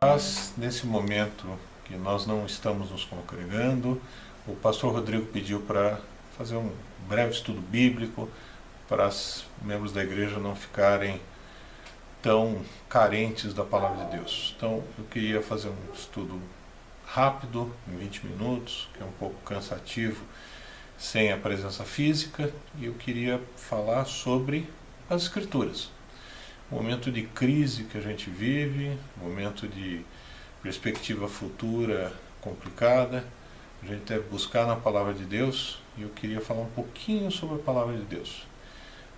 Paz. Nesse momento que nós não estamos nos congregando, o pastor Rodrigo pediu para fazer um breve estudo bíblico para os membros da igreja não ficarem tão carentes da palavra de Deus. Então, eu queria fazer um estudo rápido, em 20 minutos, que é um pouco cansativo sem a presença física, e eu queria falar sobre as escrituras momento de crise que a gente vive, momento de perspectiva futura complicada, a gente deve buscar na palavra de Deus e eu queria falar um pouquinho sobre a palavra de Deus.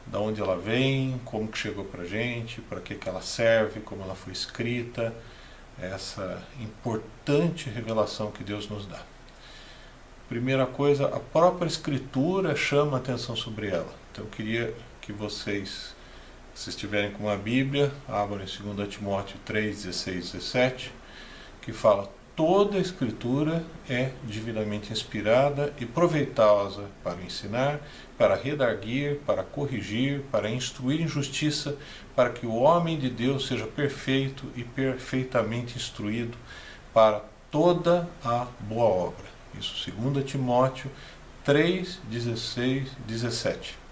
Da onde ela vem, como que chegou para gente, para que, que ela serve, como ela foi escrita, essa importante revelação que Deus nos dá. Primeira coisa, a própria Escritura chama atenção sobre ela. Então eu queria que vocês se estiverem com uma Bíblia, abram em 2 Timóteo 3, 16, 17, que fala: toda a Escritura é divinamente inspirada e proveitosa para ensinar, para redarguir, para corrigir, para instruir em justiça, para que o homem de Deus seja perfeito e perfeitamente instruído para toda a boa obra. Isso, 2 Timóteo 3, 16, 17.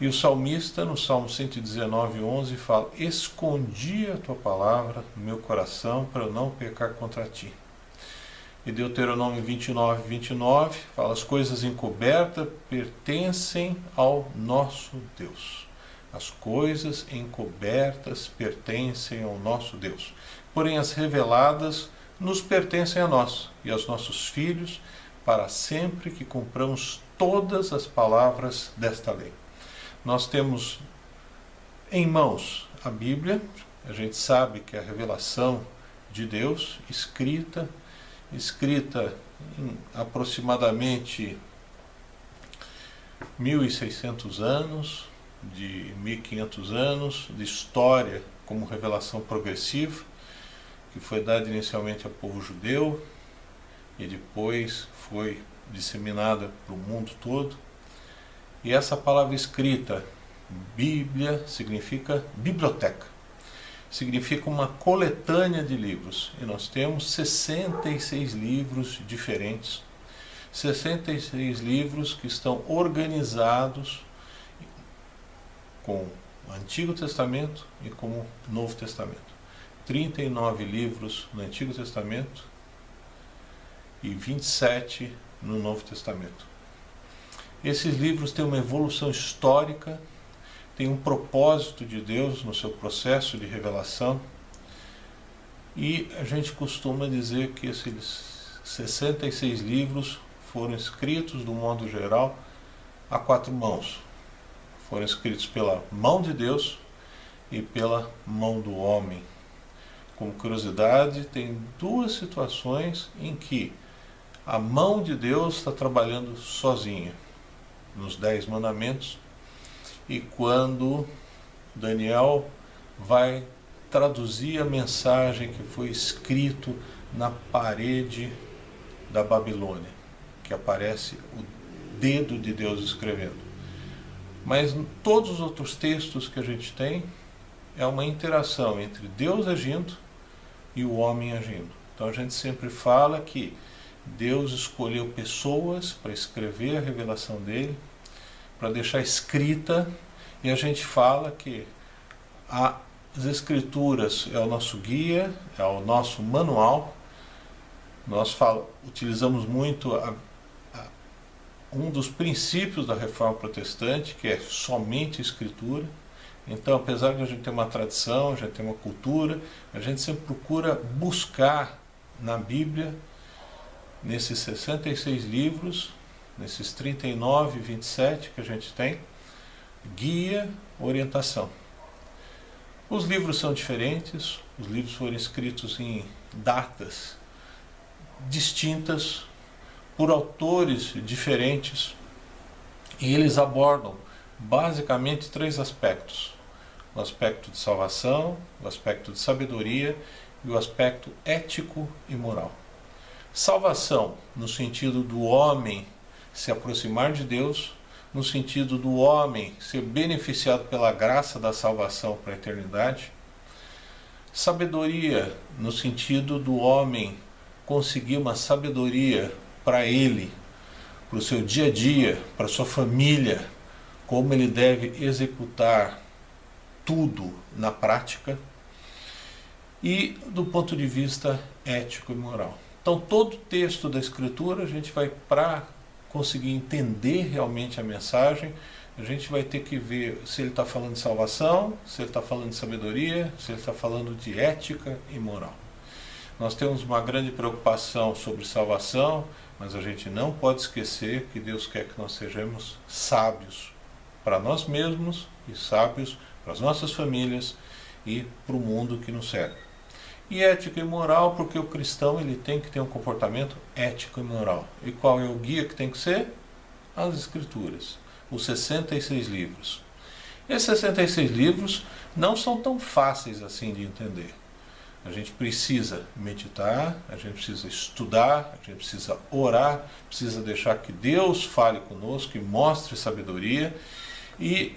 E o salmista, no Salmo 119, 11, fala: Escondi a tua palavra no meu coração para eu não pecar contra ti. E Deuteronômio 29, 29 fala: As coisas encobertas pertencem ao nosso Deus. As coisas encobertas pertencem ao nosso Deus. Porém, as reveladas nos pertencem a nós e aos nossos filhos, para sempre que cumpramos todas as palavras desta lei nós temos em mãos a Bíblia, a gente sabe que é a revelação de Deus, escrita, escrita em aproximadamente 1600 anos, de 1500 anos de história como revelação progressiva, que foi dada inicialmente ao povo judeu e depois foi disseminada para o mundo todo. E essa palavra escrita, Bíblia, significa biblioteca. Significa uma coletânea de livros. E nós temos 66 livros diferentes. 66 livros que estão organizados com o Antigo Testamento e com o Novo Testamento. 39 livros no Antigo Testamento e 27 no Novo Testamento. Esses livros têm uma evolução histórica, têm um propósito de Deus no seu processo de revelação. E a gente costuma dizer que esses 66 livros foram escritos, do modo geral, a quatro mãos. Foram escritos pela mão de Deus e pela mão do homem. Como curiosidade, tem duas situações em que a mão de Deus está trabalhando sozinha nos Dez Mandamentos, e quando Daniel vai traduzir a mensagem que foi escrito na parede da Babilônia, que aparece o dedo de Deus escrevendo. Mas todos os outros textos que a gente tem é uma interação entre Deus agindo e o homem agindo. Então a gente sempre fala que Deus escolheu pessoas para escrever a revelação dele, para deixar escrita, e a gente fala que as escrituras é o nosso guia, é o nosso manual. Nós fala, utilizamos muito a, a, um dos princípios da reforma protestante, que é somente a escritura. Então, apesar de a gente ter uma tradição, gente ter uma cultura, a gente sempre procura buscar na Bíblia nesses 66 livros, nesses 39 e 27 que a gente tem, guia, orientação. Os livros são diferentes, os livros foram escritos em datas distintas, por autores diferentes, e eles abordam basicamente três aspectos: o aspecto de salvação, o aspecto de sabedoria e o aspecto ético e moral. Salvação, no sentido do homem se aproximar de Deus, no sentido do homem ser beneficiado pela graça da salvação para a eternidade. Sabedoria no sentido do homem conseguir uma sabedoria para ele, para o seu dia a dia, para sua família, como ele deve executar tudo na prática e do ponto de vista ético e moral. Então, todo texto da Escritura, a gente vai, para conseguir entender realmente a mensagem, a gente vai ter que ver se ele está falando de salvação, se ele está falando de sabedoria, se ele está falando de ética e moral. Nós temos uma grande preocupação sobre salvação, mas a gente não pode esquecer que Deus quer que nós sejamos sábios para nós mesmos e sábios para as nossas famílias e para o mundo que nos serve. E ética e moral, porque o cristão ele tem que ter um comportamento ético e moral. E qual é o guia que tem que ser? As Escrituras, os 66 livros. Esses 66 livros não são tão fáceis assim de entender. A gente precisa meditar, a gente precisa estudar, a gente precisa orar, precisa deixar que Deus fale conosco e mostre sabedoria. E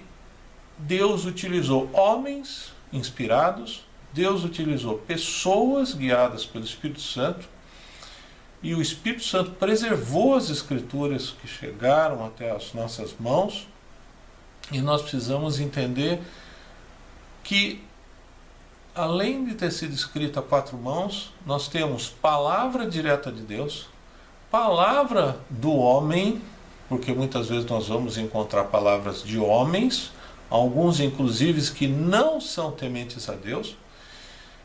Deus utilizou homens inspirados Deus utilizou pessoas guiadas pelo Espírito Santo e o Espírito Santo preservou as escrituras que chegaram até as nossas mãos. E nós precisamos entender que além de ter sido escrita a quatro mãos, nós temos palavra direta de Deus, palavra do homem, porque muitas vezes nós vamos encontrar palavras de homens, alguns inclusive que não são tementes a Deus,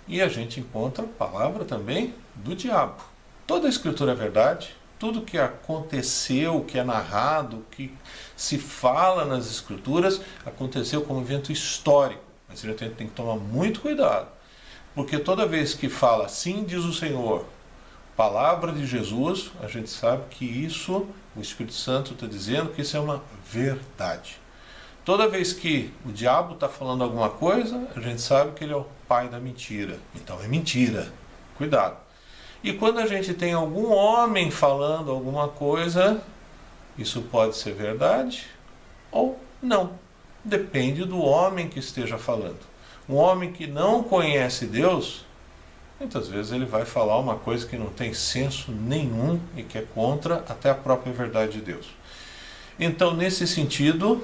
e a gente encontra a palavra também do diabo. Toda a escritura é verdade, tudo que aconteceu, que é narrado, que se fala nas escrituras, aconteceu como evento histórico. Mas a gente tem que tomar muito cuidado, porque toda vez que fala assim diz o Senhor, palavra de Jesus, a gente sabe que isso, o Espírito Santo está dizendo que isso é uma verdade. Toda vez que o diabo está falando alguma coisa, a gente sabe que ele é o pai da mentira. Então é mentira. Cuidado. E quando a gente tem algum homem falando alguma coisa, isso pode ser verdade ou não. Depende do homem que esteja falando. Um homem que não conhece Deus, muitas vezes ele vai falar uma coisa que não tem senso nenhum e que é contra até a própria verdade de Deus. Então, nesse sentido,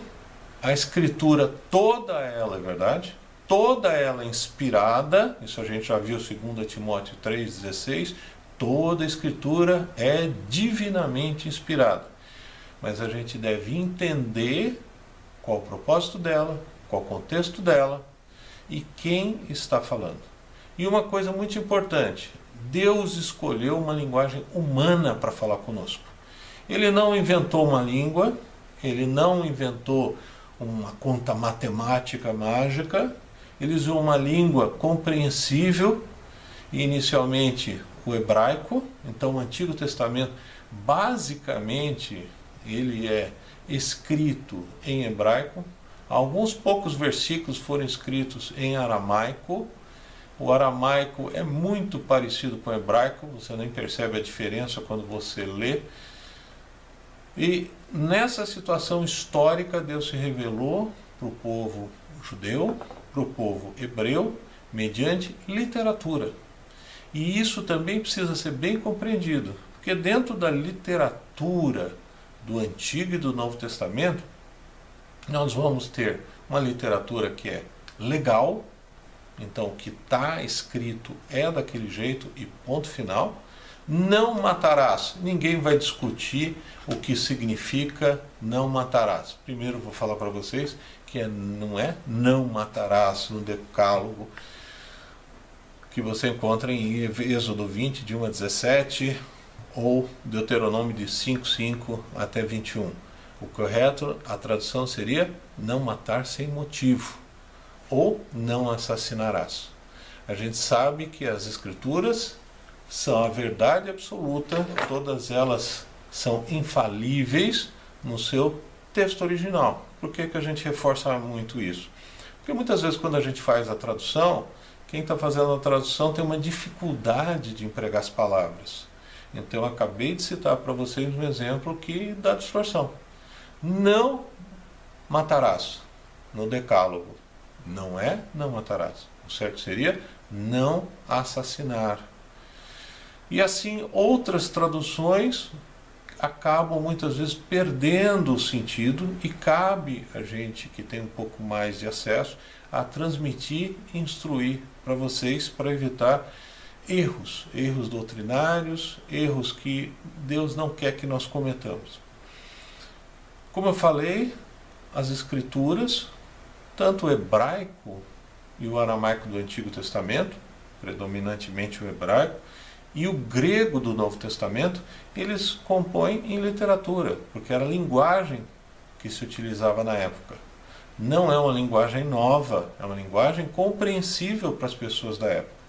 a escritura toda ela é verdade, toda ela é inspirada, isso a gente já viu 2 Timóteo 3,16, toda a escritura é divinamente inspirada. Mas a gente deve entender qual o propósito dela, qual o contexto dela e quem está falando. E uma coisa muito importante, Deus escolheu uma linguagem humana para falar conosco. Ele não inventou uma língua, ele não inventou uma conta matemática mágica, eles usam uma língua compreensível, inicialmente o hebraico, então o Antigo Testamento basicamente ele é escrito em hebraico, alguns poucos versículos foram escritos em aramaico, o aramaico é muito parecido com o hebraico, você nem percebe a diferença quando você lê, e nessa situação histórica, Deus se revelou para o povo judeu, para o povo hebreu, mediante literatura. E isso também precisa ser bem compreendido, porque dentro da literatura do Antigo e do Novo Testamento, nós vamos ter uma literatura que é legal, então o que está escrito é daquele jeito e ponto final, não matarás. Ninguém vai discutir o que significa não matarás. Primeiro vou falar para vocês que é, não é não matarás no decálogo que você encontra em Êxodo 20, de 1 a 17, ou Deuteronômio de 5, 5 até 21. O correto, a tradução seria não matar sem motivo, ou não assassinarás. A gente sabe que as escrituras são a verdade absoluta, todas elas são infalíveis no seu texto original. Por que, que a gente reforça muito isso? Porque muitas vezes quando a gente faz a tradução, quem está fazendo a tradução tem uma dificuldade de empregar as palavras. Então eu acabei de citar para vocês um exemplo que dá distorção. Não matarás no decálogo. Não é não matarás. O certo seria não assassinar. E assim, outras traduções acabam muitas vezes perdendo o sentido e cabe a gente que tem um pouco mais de acesso a transmitir e instruir para vocês para evitar erros, erros doutrinários, erros que Deus não quer que nós cometamos. Como eu falei, as escrituras, tanto o hebraico e o aramaico do Antigo Testamento, predominantemente o hebraico, e o grego do Novo Testamento, eles compõem em literatura, porque era a linguagem que se utilizava na época. Não é uma linguagem nova, é uma linguagem compreensível para as pessoas da época.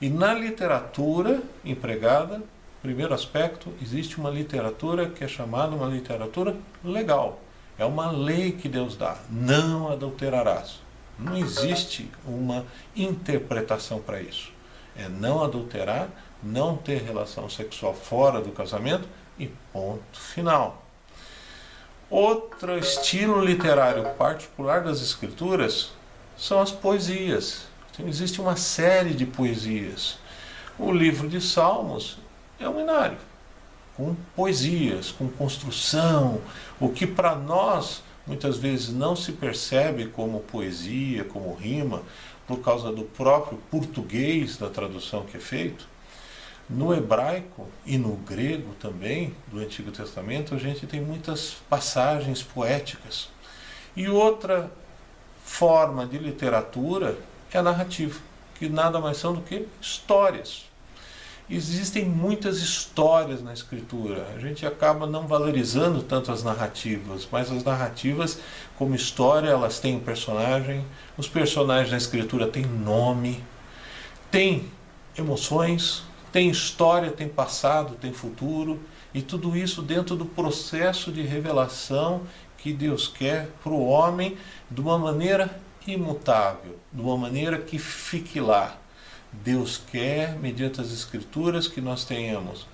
E na literatura empregada, primeiro aspecto, existe uma literatura que é chamada uma literatura legal. É uma lei que Deus dá. Não adulterarás. Não existe uma interpretação para isso. É não adulterar, não ter relação sexual fora do casamento e ponto final. Outro estilo literário particular das escrituras são as poesias. Então, existe uma série de poesias. O livro de Salmos é um inário, com poesias, com construção, o que para nós muitas vezes não se percebe como poesia, como rima, por causa do próprio português da tradução que é feito. No hebraico e no grego também, do Antigo Testamento, a gente tem muitas passagens poéticas. E outra forma de literatura é a narrativa, que nada mais são do que histórias. Existem muitas histórias na escritura. A gente acaba não valorizando tanto as narrativas, mas as narrativas, como história, elas têm um personagem. Os personagens na escritura têm nome, têm emoções, tem história, tem passado, tem futuro, e tudo isso dentro do processo de revelação que Deus quer para o homem de uma maneira imutável, de uma maneira que fique lá. Deus quer, mediante as Escrituras, que nós tenhamos,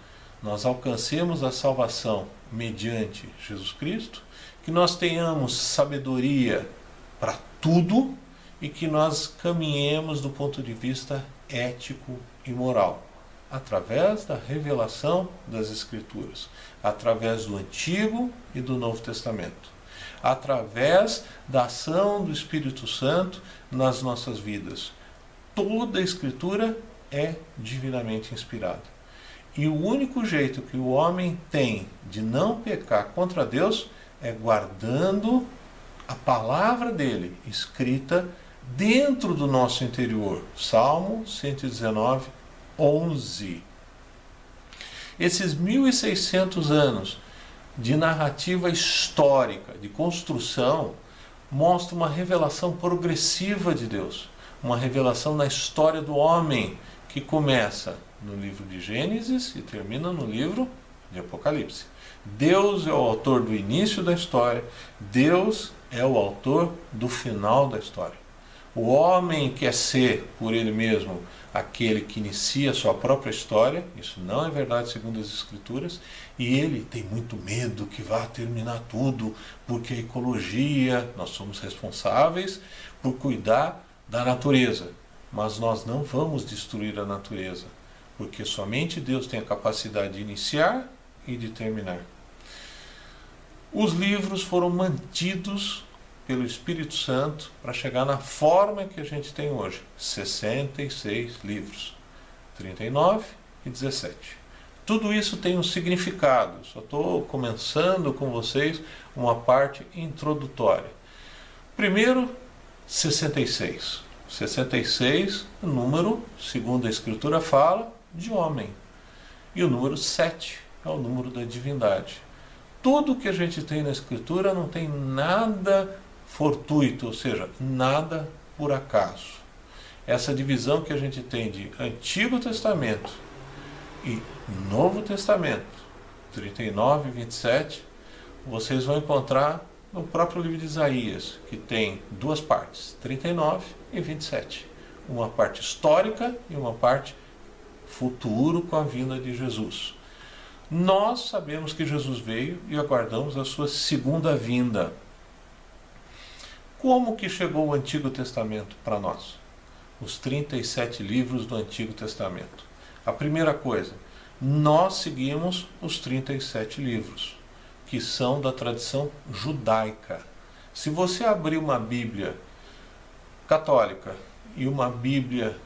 nós alcancemos a salvação mediante Jesus Cristo, que nós tenhamos sabedoria para tudo e que nós caminhemos do ponto de vista ético e moral através da revelação das Escrituras, através do Antigo e do Novo Testamento, através da ação do Espírito Santo nas nossas vidas. Toda a Escritura é divinamente inspirada. E o único jeito que o homem tem de não pecar contra Deus é guardando a palavra dele escrita dentro do nosso interior. Salmo 119, 11. Esses 1600 anos de narrativa histórica, de construção, mostra uma revelação progressiva de Deus, uma revelação na história do homem que começa no livro de Gênesis e termina no livro de Apocalipse. Deus é o autor do início da história, Deus é o autor do final da história. O homem quer ser por ele mesmo aquele que inicia a sua própria história, isso não é verdade segundo as Escrituras, e ele tem muito medo que vá terminar tudo, porque a ecologia, nós somos responsáveis por cuidar da natureza, mas nós não vamos destruir a natureza, porque somente Deus tem a capacidade de iniciar e de terminar. Os livros foram mantidos pelo Espírito Santo para chegar na forma que a gente tem hoje. 66 livros, 39 e 17. Tudo isso tem um significado. Só estou começando com vocês uma parte introdutória. Primeiro, 66. 66, o número, segundo a Escritura fala, de homem. E o número 7 é o número da divindade. Tudo que a gente tem na Escritura não tem nada fortuito, ou seja, nada por acaso. Essa divisão que a gente tem de Antigo Testamento e Novo Testamento, 39 e 27, vocês vão encontrar no próprio livro de Isaías, que tem duas partes, 39 e 27. Uma parte histórica e uma parte futuro com a vinda de Jesus. Nós sabemos que Jesus veio e aguardamos a sua segunda vinda. Como que chegou o Antigo Testamento para nós? os 37 livros do Antigo Testamento. A primeira coisa, nós seguimos os 37 livros, que são da tradição judaica. Se você abrir uma Bíblia católica e uma Bíblia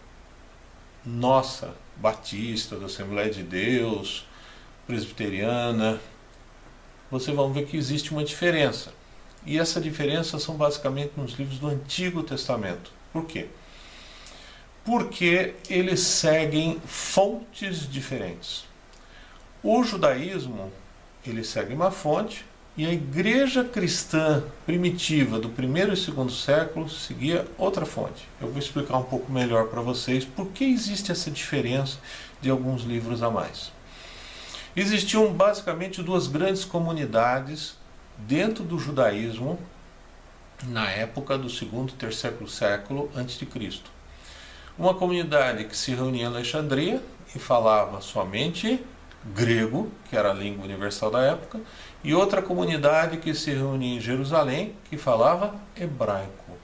nossa, batista, da Assembleia de Deus, presbiteriana, você vai ver que existe uma diferença. E essa diferença são basicamente nos livros do Antigo Testamento. Por quê? Porque eles seguem fontes diferentes. O judaísmo, ele segue uma fonte, e a igreja cristã primitiva do primeiro e segundo século seguia outra fonte. Eu vou explicar um pouco melhor para vocês por que existe essa diferença de alguns livros a mais. Existiam basicamente duas grandes comunidades dentro do judaísmo na época do segundo e terceiro século antes de Cristo. Uma comunidade que se reunia em Alexandria e falava somente grego, que era a língua universal da época, e outra comunidade que se reunia em Jerusalém, que falava hebraico.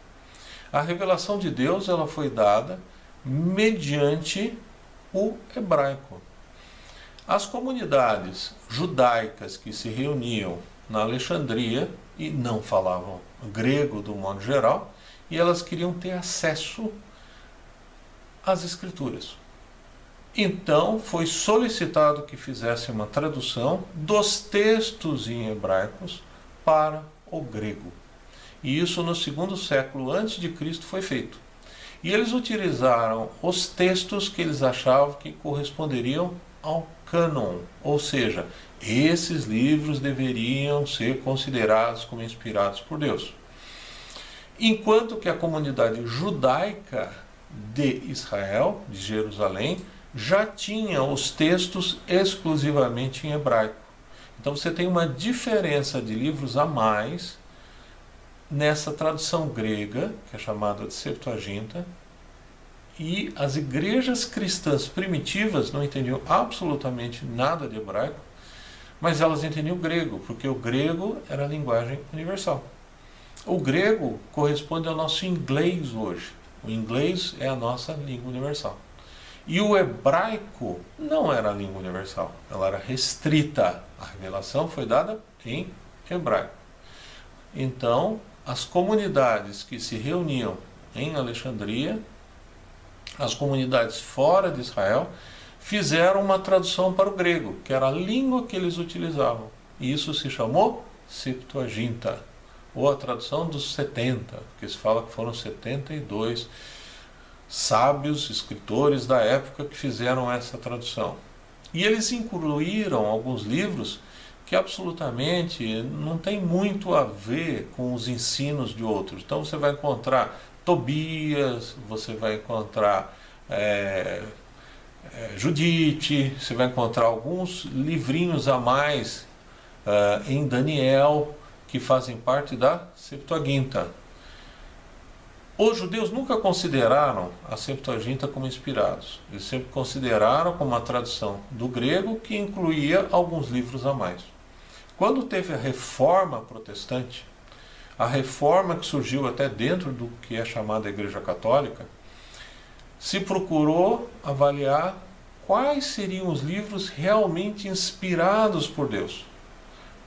A revelação de Deus ela foi dada mediante o hebraico. As comunidades judaicas que se reuniam na Alexandria e não falavam grego do modo geral, e elas queriam ter acesso às escrituras. Então foi solicitado que fizesse uma tradução dos textos em hebraicos para o grego. E isso no segundo século antes de Cristo foi feito. E eles utilizaram os textos que eles achavam que corresponderiam ao cânon, ou seja, esses livros deveriam ser considerados como inspirados por Deus. Enquanto que a comunidade judaica de Israel, de Jerusalém, já tinha os textos exclusivamente em hebraico. Então você tem uma diferença de livros a mais nessa tradução grega, que é chamada de Septuaginta, e as igrejas cristãs primitivas não entendiam absolutamente nada de hebraico, mas elas entendiam grego, porque o grego era a linguagem universal. O grego corresponde ao nosso inglês hoje. O inglês é a nossa língua universal. E o hebraico não era a língua universal, ela era restrita. A revelação foi dada em hebraico. Então, as comunidades que se reuniam em Alexandria, as comunidades fora de Israel, fizeram uma tradução para o grego, que era a língua que eles utilizavam. E isso se chamou Septuaginta, ou a tradução dos 70, porque se fala que foram 72 sábios, escritores da época que fizeram essa tradução. E eles incluíram alguns livros que absolutamente não tem muito a ver com os ensinos de outros. Então você vai encontrar Tobias, você vai encontrar é, Judite, você vai encontrar alguns livrinhos a mais uh, em Daniel que fazem parte da Septuaginta. Os judeus nunca consideraram a Septuaginta como inspirados. Eles sempre consideraram como uma tradução do grego que incluía alguns livros a mais. Quando teve a reforma protestante, a reforma que surgiu até dentro do que é chamada Igreja Católica, se procurou avaliar quais seriam os livros realmente inspirados por Deus.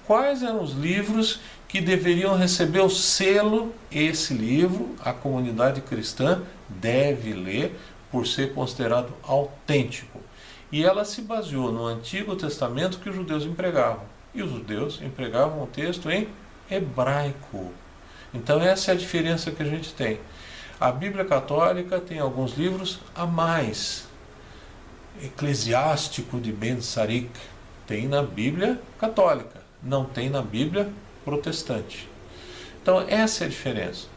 Quais eram os livros que deveriam receber o selo, esse livro, a comunidade cristã deve ler por ser considerado autêntico. E ela se baseou no Antigo Testamento que os judeus empregavam. E os judeus empregavam o texto em hebraico. Então essa é a diferença que a gente tem. A Bíblia Católica tem alguns livros a mais. Eclesiástico de Ben Sarik tem na Bíblia Católica, não tem na Bíblia protestante. Então, essa é a diferença.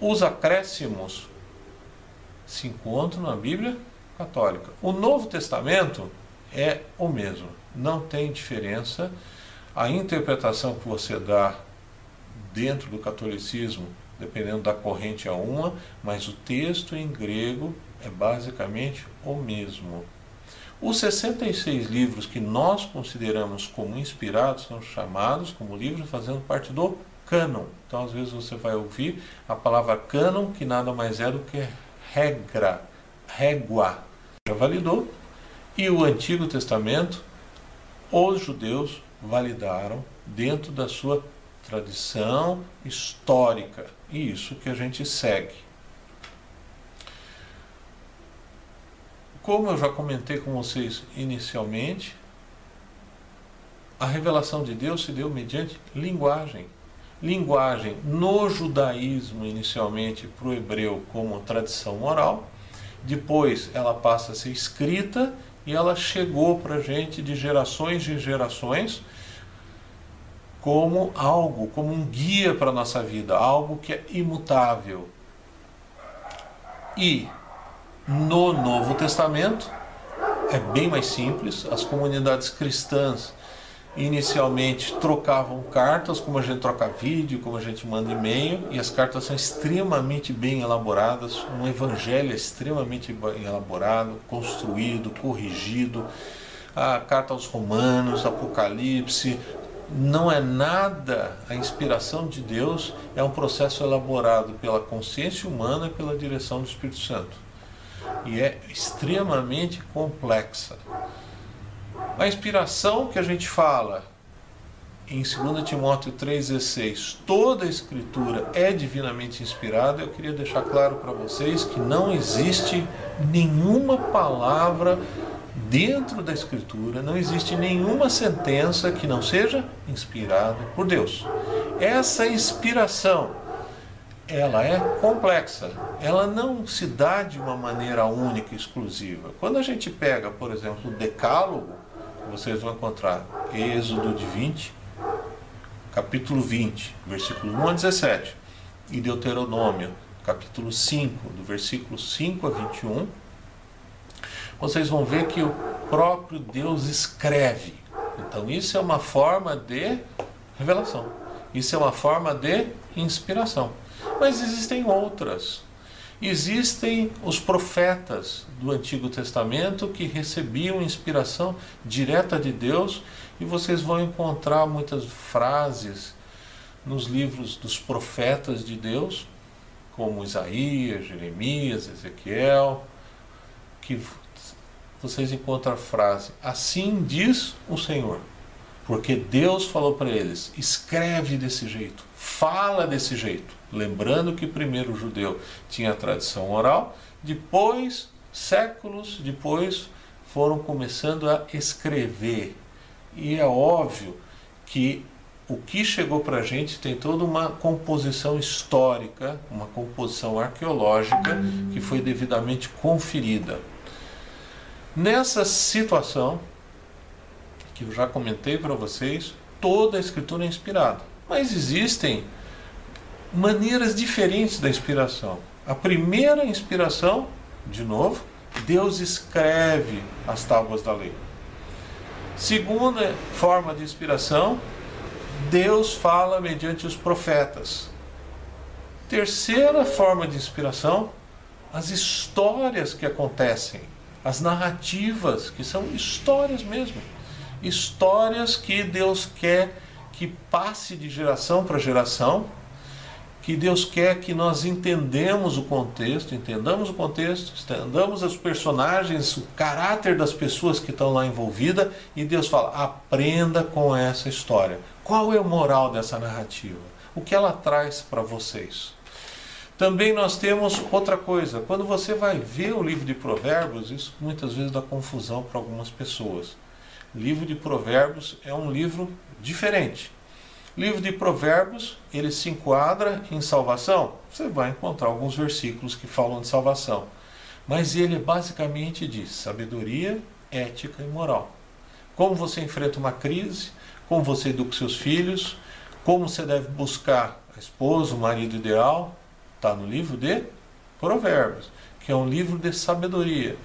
Os acréscimos se encontram na Bíblia católica. O Novo Testamento é o mesmo, não tem diferença. A interpretação que você dá dentro do catolicismo, dependendo da corrente, é uma, mas o texto em grego é basicamente o mesmo. Os 66 livros que nós consideramos como inspirados são chamados como livros fazendo parte do cânon. Então, às vezes, você vai ouvir a palavra cânon, que nada mais é do que regra, régua. Já validou. E o Antigo Testamento, os judeus validaram dentro da sua tradição histórica. E isso que a gente segue. Como eu já comentei com vocês inicialmente, a revelação de Deus se deu mediante linguagem. Linguagem no judaísmo, inicialmente, para o hebreu como tradição oral, depois ela passa a ser escrita e ela chegou para a gente de gerações em gerações como algo, como um guia para a nossa vida, algo que é imutável. E no Novo Testamento é bem mais simples, as comunidades cristãs inicialmente trocavam cartas, como a gente troca vídeo, como a gente manda e-mail, e as cartas são extremamente bem elaboradas, um evangelho extremamente bem elaborado, construído, corrigido. A carta aos Romanos, Apocalipse, não é nada, a inspiração de Deus é um processo elaborado pela consciência humana e pela direção do Espírito Santo. E é extremamente complexa. A inspiração que a gente fala em 2 Timóteo 3,16, toda a escritura é divinamente inspirada, eu queria deixar claro para vocês que não existe nenhuma palavra dentro da escritura, não existe nenhuma sentença que não seja inspirada por Deus. Essa inspiração, ela é complexa, ela não se dá de uma maneira única exclusiva. Quando a gente pega, por exemplo, o Decálogo, vocês vão encontrar Êxodo de 20, capítulo 20, versículo 1 a 17, e Deuteronômio, capítulo 5, do versículo 5 a 21, vocês vão ver que o próprio Deus escreve. Então, isso é uma forma de revelação. Isso é uma forma de inspiração. Mas existem outras. Existem os profetas do Antigo Testamento que recebiam inspiração direta de Deus e vocês vão encontrar muitas frases nos livros dos profetas de Deus, como Isaías, Jeremias, Ezequiel, que vocês encontram a frase: Assim diz o Senhor. Porque Deus falou para eles: escreve desse jeito, fala desse jeito. Lembrando que primeiro o judeu tinha a tradição oral, depois, séculos depois, foram começando a escrever. E é óbvio que o que chegou para a gente tem toda uma composição histórica, uma composição arqueológica que foi devidamente conferida. Nessa situação, que eu já comentei para vocês, toda a escritura é inspirada. Mas existem maneiras diferentes da inspiração. A primeira inspiração, de novo, Deus escreve as tábuas da lei. Segunda forma de inspiração, Deus fala mediante os profetas. Terceira forma de inspiração, as histórias que acontecem as narrativas, que são histórias mesmo. Histórias que Deus quer que passe de geração para geração, que Deus quer que nós entendamos o contexto, entendamos o contexto, entendamos os personagens, o caráter das pessoas que estão lá envolvidas, e Deus fala: aprenda com essa história. Qual é o moral dessa narrativa? O que ela traz para vocês? Também nós temos outra coisa, quando você vai ver o livro de Provérbios, isso muitas vezes dá confusão para algumas pessoas. Livro de Provérbios é um livro diferente. Livro de Provérbios, ele se enquadra em salvação. Você vai encontrar alguns versículos que falam de salvação. Mas ele basicamente diz sabedoria, ética e moral. Como você enfrenta uma crise, como você educa seus filhos, como você deve buscar a esposa, o marido ideal, Está no livro de Provérbios, que é um livro de sabedoria.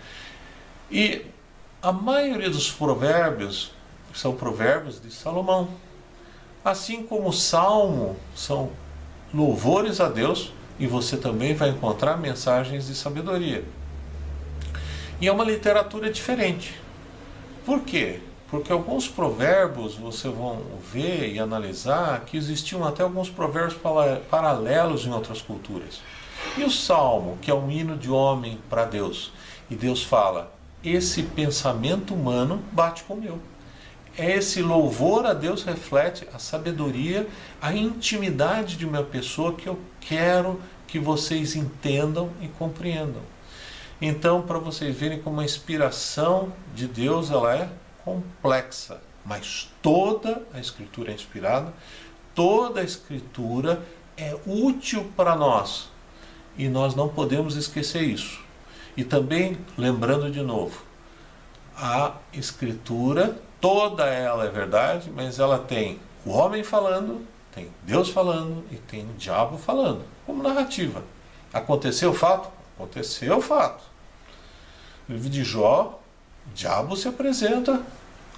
E a maioria dos provérbios são provérbios de Salomão. Assim como o Salmo são louvores a Deus, e você também vai encontrar mensagens de sabedoria. E é uma literatura diferente. Por quê? Porque alguns provérbios você vão ver e analisar que existiam até alguns provérbios paralelos em outras culturas. E o salmo, que é um hino de homem para Deus. E Deus fala: esse pensamento humano bate com o meu. Esse louvor a Deus reflete a sabedoria, a intimidade de uma pessoa que eu quero que vocês entendam e compreendam. Então, para vocês verem como a inspiração de Deus ela é complexa, mas toda a escritura é inspirada, toda a escritura é útil para nós e nós não podemos esquecer isso. E também, lembrando de novo, a escritura, toda ela é verdade, mas ela tem o homem falando, tem Deus falando e tem o diabo falando, como narrativa. Aconteceu o fato? Aconteceu o fato. No livro de Jó, o diabo se apresenta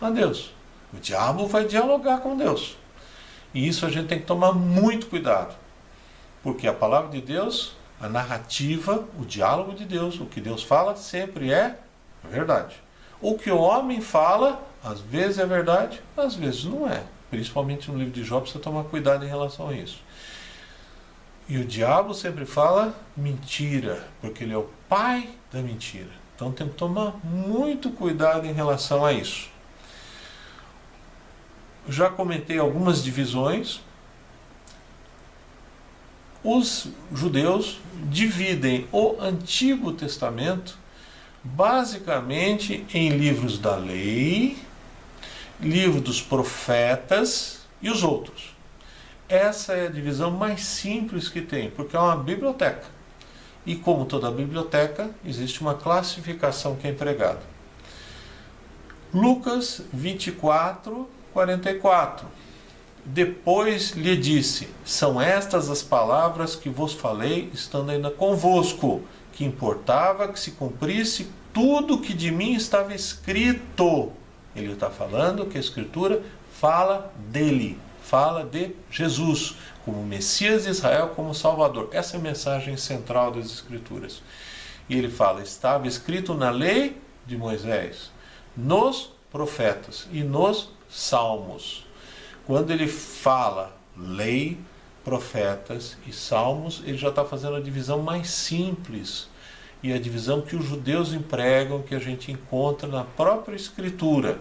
a Deus. O diabo vai dialogar com Deus. E isso a gente tem que tomar muito cuidado. Porque a palavra de Deus a narrativa, o diálogo de Deus, o que Deus fala sempre é verdade. O que o homem fala, às vezes é verdade, às vezes não é. Principalmente no livro de Jó, precisa tomar cuidado em relação a isso. E o diabo sempre fala mentira, porque ele é o pai da mentira. Então tem que tomar muito cuidado em relação a isso. Já comentei algumas divisões os judeus dividem o Antigo Testamento basicamente em livros da lei, livro dos profetas e os outros. Essa é a divisão mais simples que tem, porque é uma biblioteca. E como toda biblioteca, existe uma classificação que é empregada. Lucas 24, 44 depois lhe disse: São estas as palavras que vos falei, estando ainda convosco, que importava que se cumprisse tudo que de mim estava escrito. Ele está falando que a Escritura fala dele, fala de Jesus, como Messias de Israel, como Salvador. Essa é a mensagem central das Escrituras. E ele fala: estava escrito na lei de Moisés, nos profetas e nos salmos. Quando ele fala lei, profetas e salmos, ele já está fazendo a divisão mais simples e a divisão que os judeus empregam, que a gente encontra na própria Escritura.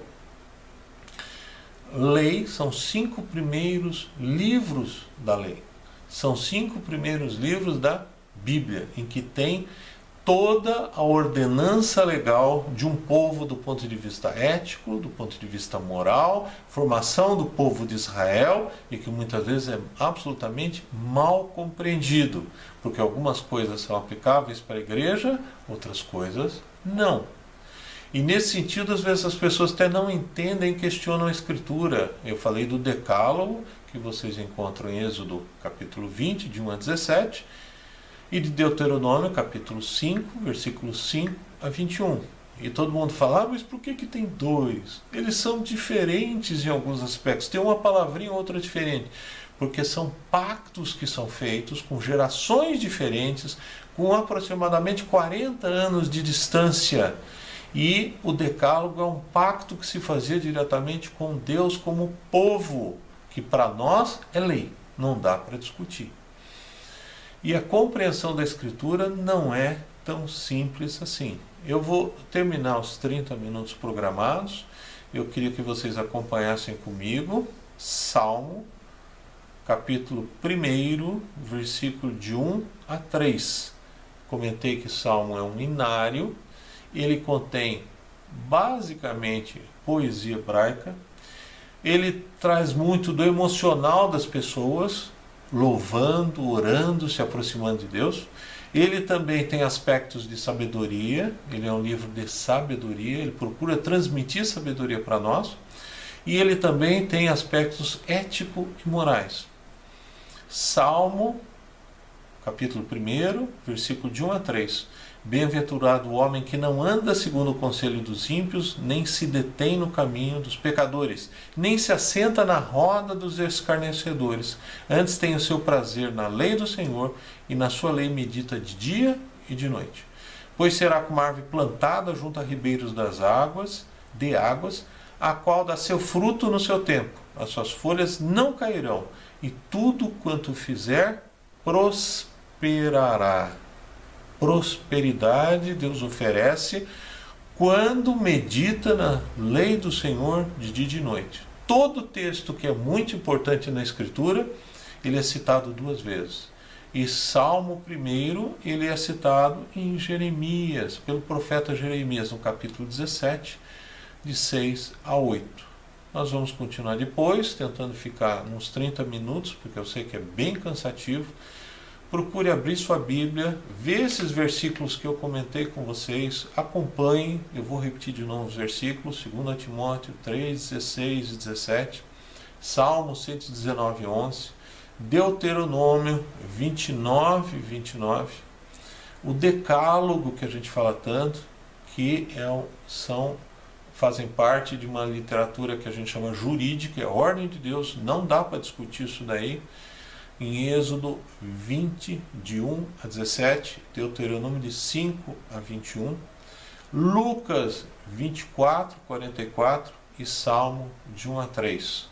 Lei são cinco primeiros livros da lei. São cinco primeiros livros da Bíblia, em que tem toda a ordenança legal de um povo do ponto de vista ético, do ponto de vista moral, formação do povo de Israel e que muitas vezes é absolutamente mal compreendido, porque algumas coisas são aplicáveis para a igreja, outras coisas não. E nesse sentido, às vezes as pessoas até não entendem e questionam a Escritura. Eu falei do Decálogo, que vocês encontram em Êxodo capítulo 20, de 1 a 17, e de Deuteronômio, capítulo 5, versículos 5 a 21. E todo mundo fala, ah, mas por que, que tem dois? Eles são diferentes em alguns aspectos. Tem uma palavrinha, outra diferente. Porque são pactos que são feitos com gerações diferentes, com aproximadamente 40 anos de distância. E o Decálogo é um pacto que se fazia diretamente com Deus como povo, que para nós é lei, não dá para discutir. E a compreensão da Escritura não é tão simples assim. Eu vou terminar os 30 minutos programados. Eu queria que vocês acompanhassem comigo Salmo, capítulo 1, versículo de 1 a 3. Comentei que Salmo é um inário, ele contém basicamente poesia hebraica, ele traz muito do emocional das pessoas, louvando, orando, se aproximando de Deus. Ele também tem aspectos de sabedoria, ele é um livro de sabedoria, ele procura transmitir sabedoria para nós. E ele também tem aspectos ético e morais. Salmo, capítulo 1, versículo de 1 a 3. Bem-aventurado o homem que não anda segundo o conselho dos ímpios, nem se detém no caminho dos pecadores, nem se assenta na roda dos escarnecedores. Antes tem o seu prazer na lei do Senhor, e na sua lei medita de dia e de noite. Pois será como árvore plantada junto a ribeiros das águas, de águas, a qual dá seu fruto no seu tempo. As suas folhas não cairão, e tudo quanto fizer prosperará. Prosperidade Deus oferece quando medita na lei do Senhor de dia e de noite. Todo texto que é muito importante na Escritura, ele é citado duas vezes. E Salmo primeiro, ele é citado em Jeremias, pelo profeta Jeremias, no capítulo 17, de 6 a 8. Nós vamos continuar depois, tentando ficar uns 30 minutos, porque eu sei que é bem cansativo procure abrir sua Bíblia, ver esses versículos que eu comentei com vocês, acompanhe, eu vou repetir de novo os versículos, 2 Timóteo 3, 16 e 17, Salmo 119, 11, Deuteronômio 29, 29, o Decálogo que a gente fala tanto, que é, são fazem parte de uma literatura que a gente chama jurídica, é ordem de Deus, não dá para discutir isso daí em Êxodo 20, de 1 a 17, Deuteronômio de 5 a 21, Lucas 24, 44 e Salmo de 1 a 3.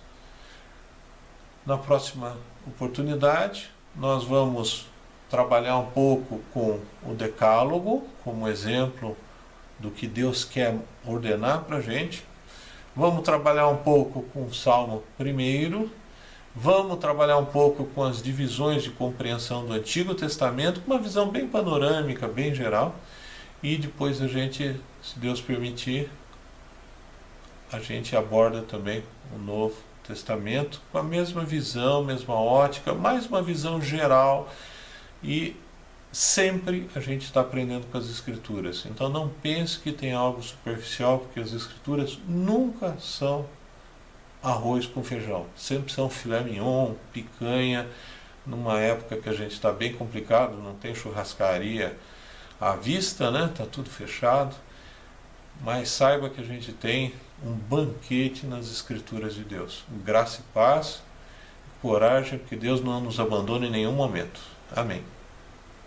Na próxima oportunidade, nós vamos trabalhar um pouco com o Decálogo, como exemplo do que Deus quer ordenar para a gente. Vamos trabalhar um pouco com o Salmo primeiro, Vamos trabalhar um pouco com as divisões de compreensão do Antigo Testamento, com uma visão bem panorâmica, bem geral. E depois a gente, se Deus permitir, a gente aborda também o Novo Testamento com a mesma visão, mesma ótica, mais uma visão geral. E sempre a gente está aprendendo com as Escrituras. Então não pense que tem algo superficial, porque as Escrituras nunca são arroz com feijão. Sempre são filé mignon, picanha, numa época que a gente está bem complicado, não tem churrascaria à vista, né? Tá tudo fechado. Mas saiba que a gente tem um banquete nas escrituras de Deus. Graça e paz, coragem, porque Deus não nos abandona em nenhum momento. Amém.